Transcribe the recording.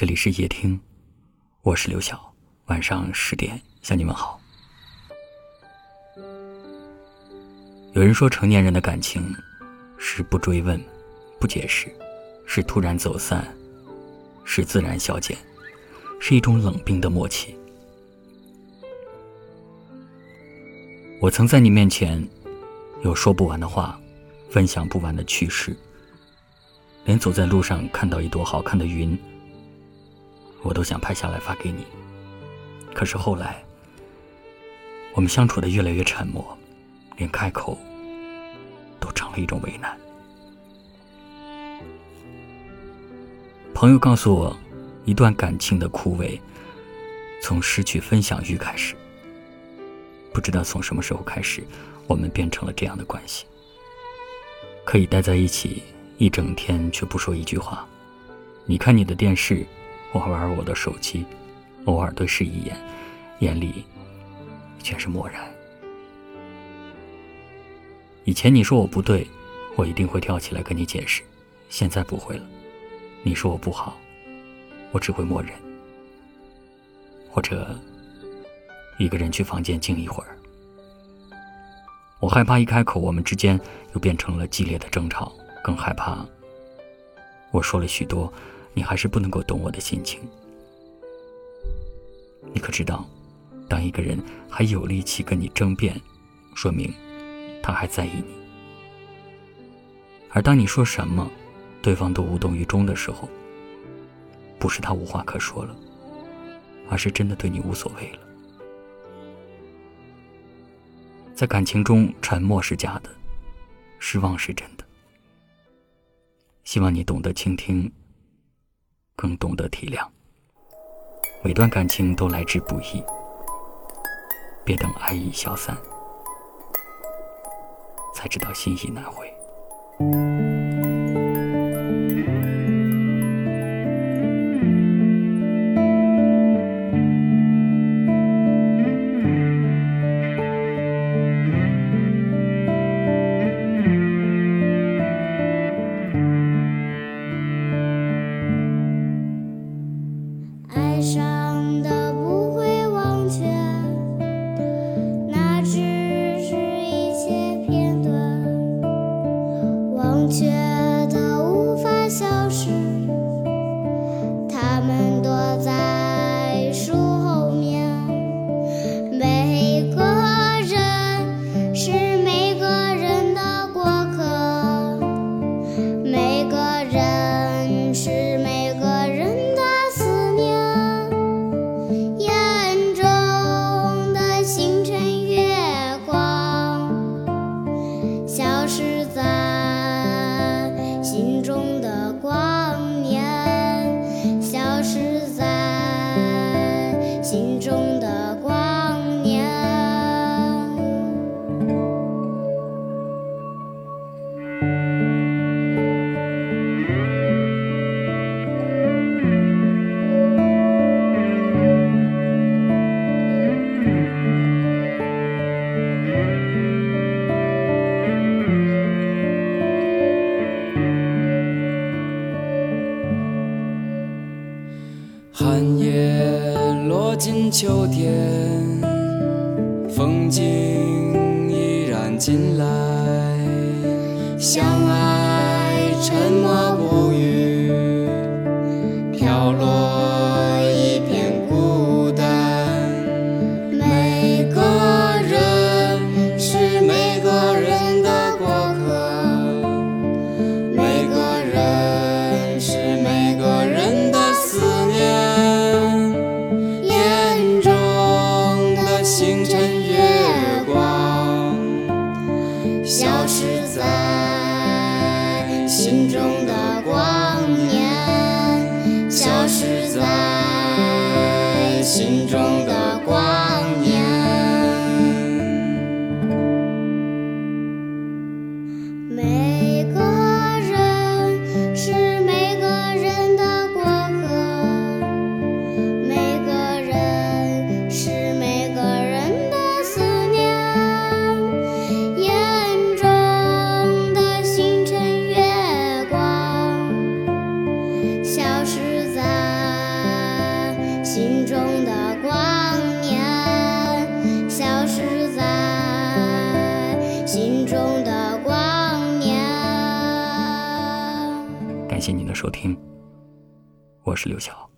这里是夜听，我是刘晓。晚上十点向你问好。有人说，成年人的感情是不追问、不解释，是突然走散，是自然消减，是一种冷冰的默契。我曾在你面前有说不完的话，分享不完的趣事，连走在路上看到一朵好看的云。我都想拍下来发给你，可是后来，我们相处的越来越沉默，连开口都成了一种为难。朋友告诉我，一段感情的枯萎，从失去分享欲开始。不知道从什么时候开始，我们变成了这样的关系：可以待在一起一整天，却不说一句话。你看你的电视。我玩我的手机，偶尔对视一眼，眼里全是漠然。以前你说我不对，我一定会跳起来跟你解释，现在不会了。你说我不好，我只会默认，或者一个人去房间静一会儿。我害怕一开口，我们之间又变成了激烈的争吵，更害怕我说了许多。你还是不能够懂我的心情。你可知道，当一个人还有力气跟你争辩，说明他还在意你；而当你说什么，对方都无动于衷的时候，不是他无话可说了，而是真的对你无所谓了。在感情中，沉默是假的，失望是真的。希望你懂得倾听。更懂得体谅，每段感情都来之不易，别等爱意消散，才知道心意难回。伤的不会忘却那只是一些片段忘却。心中的落进秋天，风景依然进来。相爱沉默不中心中的光年消失在心中的光年。感谢您的收听，我是刘晓。